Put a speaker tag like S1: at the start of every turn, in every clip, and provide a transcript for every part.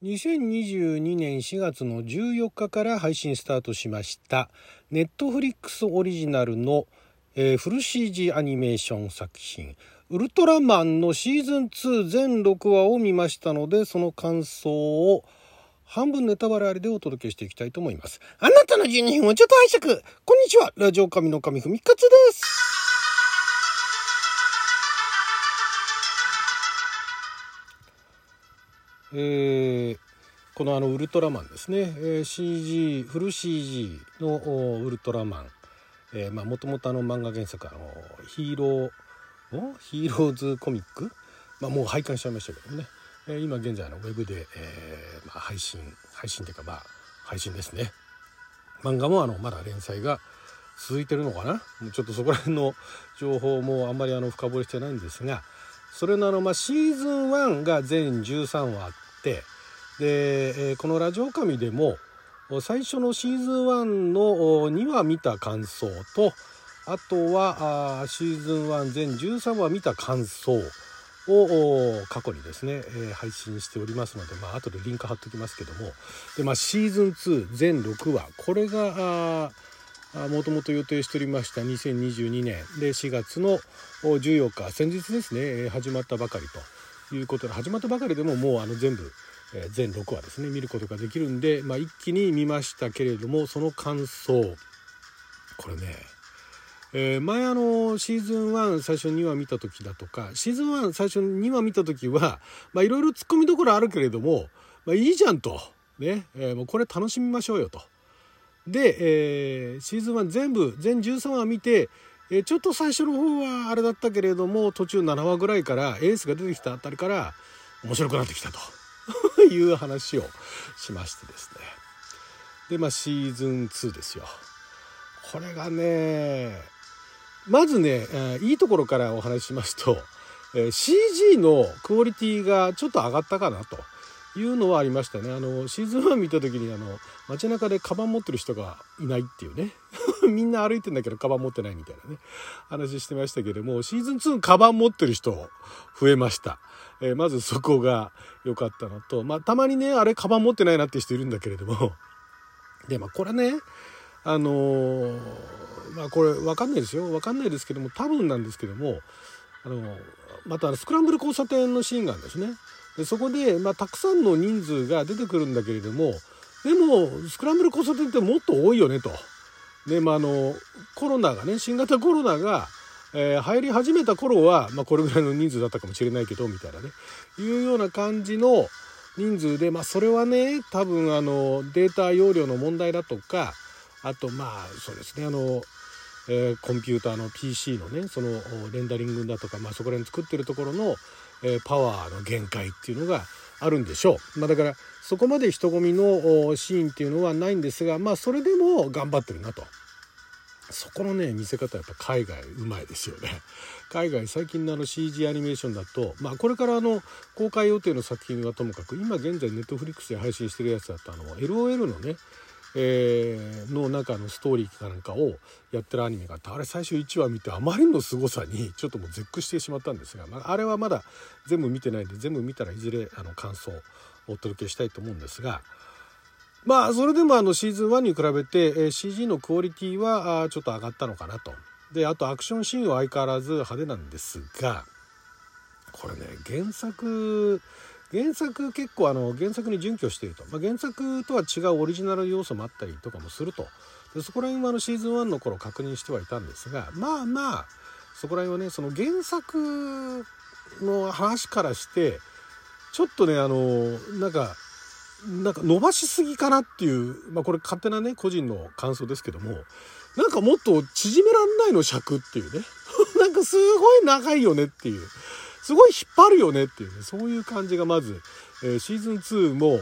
S1: 2022年4月の14日から配信スタートしましたネットフリックスオリジナルの、えー、フル CG アニメーション作品。ウルトラマンのシーズン2全6話を見ましたのでその感想を半分ネタバレありでお届けしていきたいと思います。あなたの12分をちょっと拝借。こんにちは。ラジオ神の神ふみかつです。えー、このあのウルトラマンですね、えー、CG フル CG のウルトラマン、えー、もともとあの漫画原作あのヒーローヒーローズコミック、まあ、もう拝観しちゃいましたけどね、えー、今現在のウェブで、えーまあ、配信配信というかまあ配信ですね。漫画もあのまだ連載が続いてるのかな？ちょっとそこら辺の情報もあんまりあの深掘りしてないんですがそれのあの、まあ、シーズン1が全13話あってで、えー、この「ラジオ神」でも最初のシーズン1の2話見た感想とあとはあシーズン1全13話見た感想を過去にですね、え、配信しておりますので、まあ後でリンク貼っときますけどもで、まあ、シーズン2全6話これがもともと予定しておりました2022年。で4月の14日。先日ですね始まったばかりということで始まったばかりでももうあの全部全6話ですね見ることができるんで、まあ、一気に見ましたけれどもその感想。これねえー、前あのシーズン1最初2話見た時だとかシーズン1最初2話見た時はいろいろツッコミどころあるけれども、まあ、いいじゃんと、ねえー、もうこれ楽しみましょうよと。で、えー、シーズン1全部全13話見て、えー、ちょっと最初の方はあれだったけれども途中7話ぐらいからエースが出てきたあたりから面白くなってきたと。いう話をしましてですね。でまあシーズン2ですよ。これがねまずね、えー、いいところからお話ししますと、えー、CG のクオリティがちょっと上がったかなと。いうのはありましたね。あのシーズン1見た時にあの街中でカバン持ってる人がいないっていうね。みんな歩いてんだけどカバン持ってないみたいなね。話してましたけどもシーズン2カバン持ってる人増えました、えー、まずそこが良かったのとまあたまにねあれカバン持ってないなって人いるんだけれども。でまあこれねあのー、まあこれ分かんないですよ。分かんないですけども多分なんですけどもあのまたスクランブル交差点のシーンがあるんですね。でそこで、まあ、たくさんの人数が出てくるんだけれどもでもスクランブル交差点ってもっと多いよねと。でまあ、あのコロナがね新型コロナが、えー、入り始めた頃は、まあ、これぐらいの人数だったかもしれないけどみたいなねいうような感じの人数で、まあ、それはね多分あのデータ容量の問題だとかあとまあそうですねあのえー、コンピューターの PC のねそのレンダリングだとか、まあ、そこら辺作ってるところの、えー、パワーの限界っていうのがあるんでしょう、まあ、だからそこまで人混みのシーンっていうのはないんですがまあそれでも頑張ってるなと。そこのね見せ方やっぱ海外うまいですよね。海外最近のあの CG アニメーションだとまあこれからあの公開予定の作品はともかく今現在ネットフリックスで配信してるやつだとあの LOL のねえー、の中のストーリーかなんかをやってるアニメがあってあれ最初1話見てあまりの凄さにちょっともう絶句してしまったんですが、まあ、あれはまだ全部見てないんで全部見たらいずれあの感想をお届けしたいと思うんですがまあそれでもあのシーズン1に比べて、え、CG のクオリティはあちょっと上がったのかなと。であとアクションシーンは相変わらず派手なんですがこれね原作原作結構あの原作に準拠していると、まあ、原作とは違うオリジナル要素もあったりとかもすると。でそこら辺はあのシーズン1の頃確認してはいたんですがまあまあそこら辺はねその原作の話からしてちょっとねあのなんかなんか伸ばしすぎかなっていう、まあ、これ勝手なね個人の感想ですけどもなんかもっと縮めらんないの尺っていうね。なんかすごい長いよねっていう。すごい引っ張るよねっていうね、そういう感じがまず、えー、シーズン2も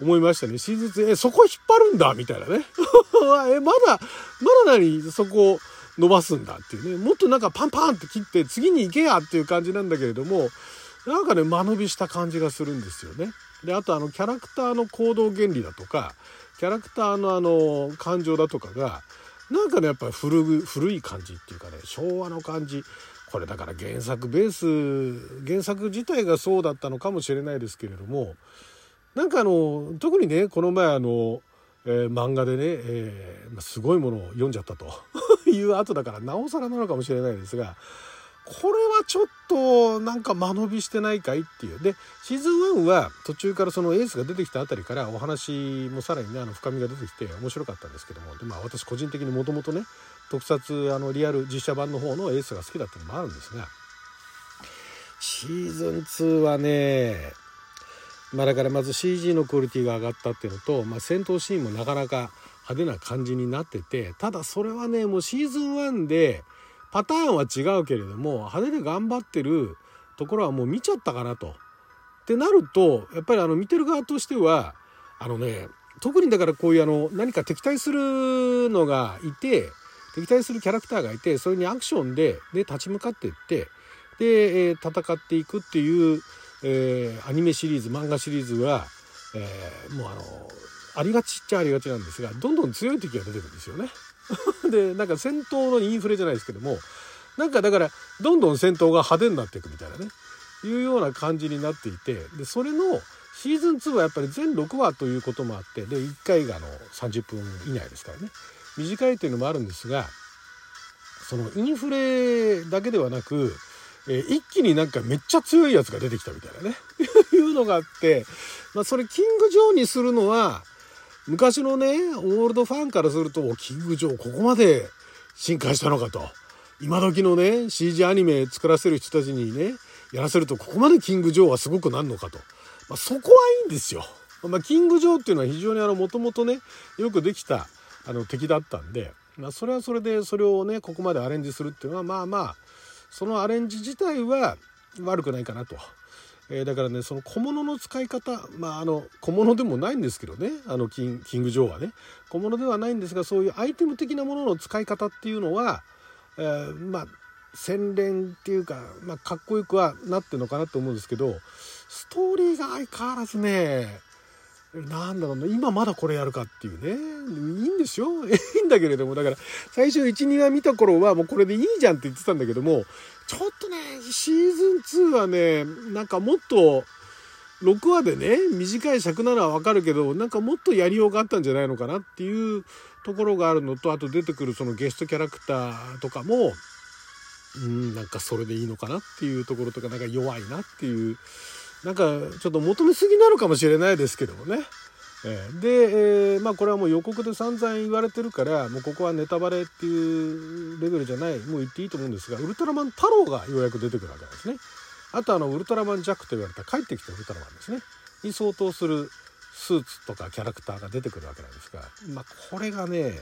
S1: 思いましたね。シーズン2、え、そこ引っ張るんだみたいなね。え、まだ、まだ何そこ伸ばすんだっていうね。もっとなんかパンパンって切って次に行けやっていう感じなんだけれども、なんかね、間延びした感じがするんですよね。で、あとあの、キャラクターの行動原理だとか、キャラクターのあの、感情だとかが、なんかね、やっぱ古古い感じっていうかね、昭和の感じ。これだから原作ベース原作自体がそうだったのかもしれないですけれどもなんかあの特にねこの前あの、えー、漫画でね、えー、すごいものを読んじゃったと いう後だからなおさらなのかもしれないですがこれはちょっとなんか間延びしてないかいっていう。で、シーズン1は途中からそのエースが出てきたあたりからお話もさらにね、あの深みが出てきて面白かったんですけども、でまあ私個人的にもともとね、特撮あのリアル実写版の方のエースが好きだったのもあるんですが、シーズン2はね、まあだからまず CG のクオリティが上がったっていうのと、まあ戦闘シーンもなかなか派手な感じになってて、ただそれはね、もうシーズン1で、パターンは違うけれども派手で頑張ってるところはもう見ちゃったかなと。ってなるとやっぱりあの見てる側としてはあのね特にだからこういうあの何か敵対するのがいて敵対するキャラクターがいてそれにアクションでで立ち向かっていってで、えー、戦っていくっていう、えー、アニメシリーズ漫画シリーズは、えー、もうあのありがちっちゃありがちなんですがどんどん強い敵が出てくるんですよね。でなんか戦闘のインフレじゃないですけどもなんかだからどんどん戦闘が派手になっていくみたいなねいうような感じになっていてでそれのシーズン2はやっぱり全6話ということもあってで1回があの30分以内ですからね。短いというのもあるんですがそのインフレだけではなく、え、一気になんかめっちゃ強いやつが出てきたみたいなね。いうのがあって、まあ、それキング・ジョーにするのは昔のね、オールドファンからすると、キング・ジョーここまで進化したのかと。今時のね、CG アニメ作らせる人たちにね、やらせると、ここまでキング・ジョーはすごくなるのかと。まあ、そこはいいんですよ。まあ、キング・ジョーっていうのは非常にあの、もともとね、よくできたあの敵だったんで、まあ、それはそれで、それをね、ここまでアレンジするっていうのは、まあまあ、そのアレンジ自体は悪くないかなと。えー、だからねその小物の使い方まああの小物でもないんですけどねあのキンキング・ジョーはね。小物ではないんですがそういうアイテム的なものの使い方っていうのは、えー、まあ洗練っていうか、まあ、かっこよくはなってるのかなと思うんですけどストーリーが相変わらずねなんだろうな、今まだこれやるかっていうね。いいんですよ。いいんだけれども、だから、最初1、2話見た頃はもうこれでいいじゃんって言ってたんだけども、ちょっとね、シーズン2はね、なんかもっと、6話でね、短い尺なのはわかるけど、なんかもっとやりようがあったんじゃないのかなっていうところがあるのと、あと出てくるそのゲストキャラクターとかも、うん、なんかそれでいいのかなっていうところとか、なんか弱いなっていうなんかちょっと求めすぎなのかもしれないですけどもね。えー、で、えー、まあこれはもう予告で散々言われてるからもうここはネタバレっていうレベルじゃないもう言っていいと思うんですがウルトラマン太郎がようやく出てくるわけなんですね。あとあのウルトラマンジャックと言われた帰ってきたウルトラマンですねに相当するスーツとかキャラクターが出てくるわけなんですが、まあ、これがね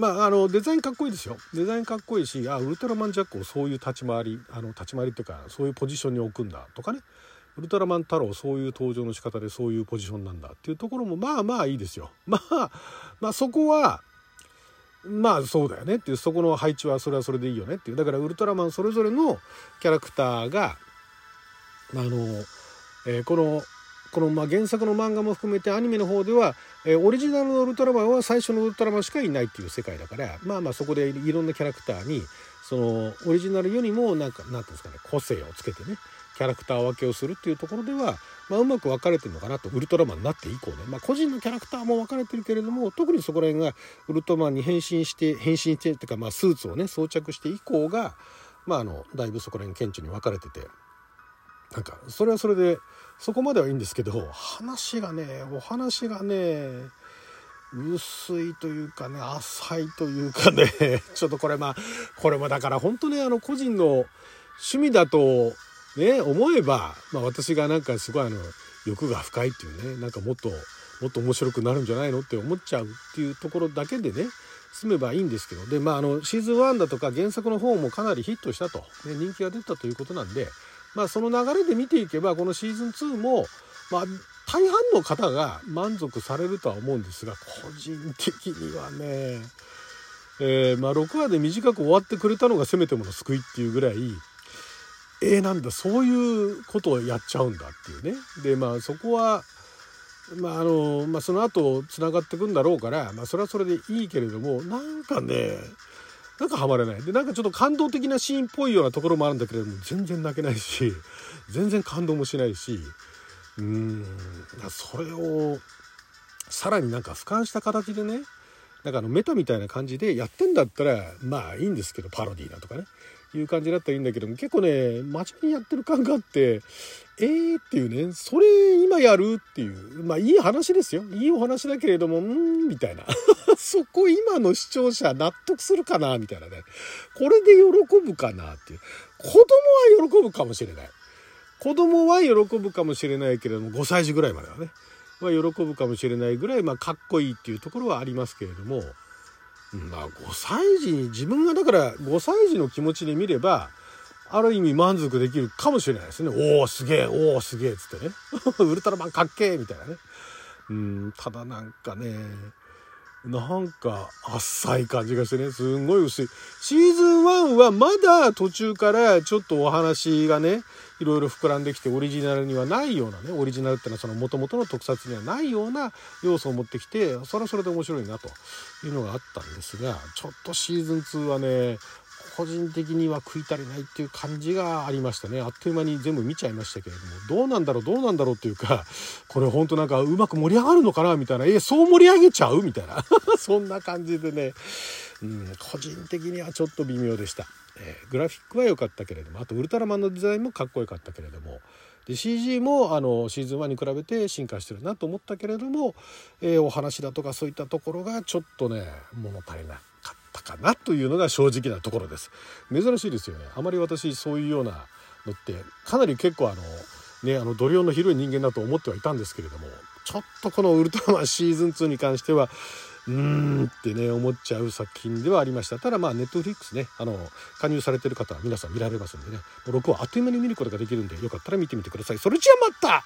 S1: まあ、あのデザインかっこいいですよ。デザインかっこいいしあウルトラマンジャックをそういう立ち回りあの立ち回りっていうかそういうポジションに置くんだとかね。ウルトラマン太郎そういう登場の仕方でそういうポジションなんだっていうところもまあまあいいですよ。まあまあそこはまあそうだよねっていうそこの配置はそれはそれでいいよねっていう。だからウルトラマンそれぞれのキャラクターがあの、えー、このこのま原作の漫画も含めてアニメの方では、え、オリジナルのウルトラマンは最初のウルトラマンしかいないっていう世界だからまあまあそこでいろんなキャラクターにそのオリジナルよりもなんかなんていうんですかね個性をつけてねキャラクター分けをするっていうところでは、まあ、うまく分かれてるのかなとウルトラマンになって以降ね、まあ、個人のキャラクターも分かれてるけれども特にそこら辺がウルトラマンに変身して変身してっていうか、まあ、スーツをね装着して以降が、まあ、あのだいぶそこら辺顕著に分かれててなんかそれはそれでそこまではいいんですけど話がねお話がね薄いというかね浅いというかね ちょっとこれまあこれもだから本当ねあの個人の趣味だとね思えば、まあ、私がなんかすごいあの欲が深いっていうねなんかもっともっと面白くなるんじゃないのって思っちゃうっていうところだけでね済めばいいんですけどでまああのシーズン1だとか原作の方もかなりヒットしたと、ね、人気が出たということなんでまあその流れで見ていけばこのシーズン2もまあ大半の方が満足されるとは思うんですが個人的にはねえー、まあ6話で短く終わってくれたのがせめてもの救いっていうぐらいえー、なんだそういうことをやっちゃうんだっていうね。でまあそこはまああのまあ、その後つながってくんだろうから、まあ、それはそれでいいけれどもなんかねなんかハマれない。でなんかちょっと感動的なシーンっぽいようなところもあるんだけれども全然泣けないし全然感動もしないしうーんそれをさらになんか俯瞰した形でねなんかあのメタみたいな感じでやってんだったらまあいいんですけどパロディーだとかねいう感じだったらいいんだけども結構ね真面目にやってる感があってえーっていうねそれ今やるっていうまあいい話ですよ。いいお話だけれどもうんみたいな。そこ今の視聴者納得するかなみたいなね。これで喜ぶかなっていう。子供は喜ぶかもしれない。子供は喜ぶかもしれないけれども5歳児ぐらいまではね。は喜ぶかもしれないぐらい、まあ、かっこいいっていうところはありますけれども、まあ、5歳児に自分がだから5歳児の気持ちで見ればある意味満足できるかもしれないですね。おおすげえおおすげえっつってね。ウルトラマンかっけえみたいなね。うんただなんかねなんか浅い感じがしてね。すんごい薄い。シーズン1はまだ途中からちょっとお話がねいろいろ膨らんできてオリジナルにはないようなねオリジナルってのはその元々の特撮にはないような要素を持ってきてそれはそれで面白いなというのがあったんですがちょっとシーズン2はね個人的には食い足りないっていう感じがありましたね。あっという間に全部見ちゃいましたけれども。どうなんだろうどうなんだろうっていうかこれほんとなんかうまく盛り上がるのかなみたいな。えそう盛り上げちゃうみたいな。そんな感じでね、うん、個人的にはちょっと微妙でした、えー、グラフィックは良かったけれども。あとウルトラマンのデザインもかっこよかったけれども。で CG もあのシーズン1に比べて進化してるなと思ったけれども、えー、お話だとかそういったところがちょっとね物足りない。ったかなというのが正直なところです。珍しいですよね。あまり私そういうようなのってかなり結構あのねあの度量の広い人間だと思ってはいたんですけれどもちょっとこのウルトラマンシーズン2に関してはうーんってね思っちゃう作品ではありました。ただまあネットフリックスねあの加入されてる方は皆さん見られますんでね。6話あっという間に見ることができるんでよかったら見てみてください。それじゃあまた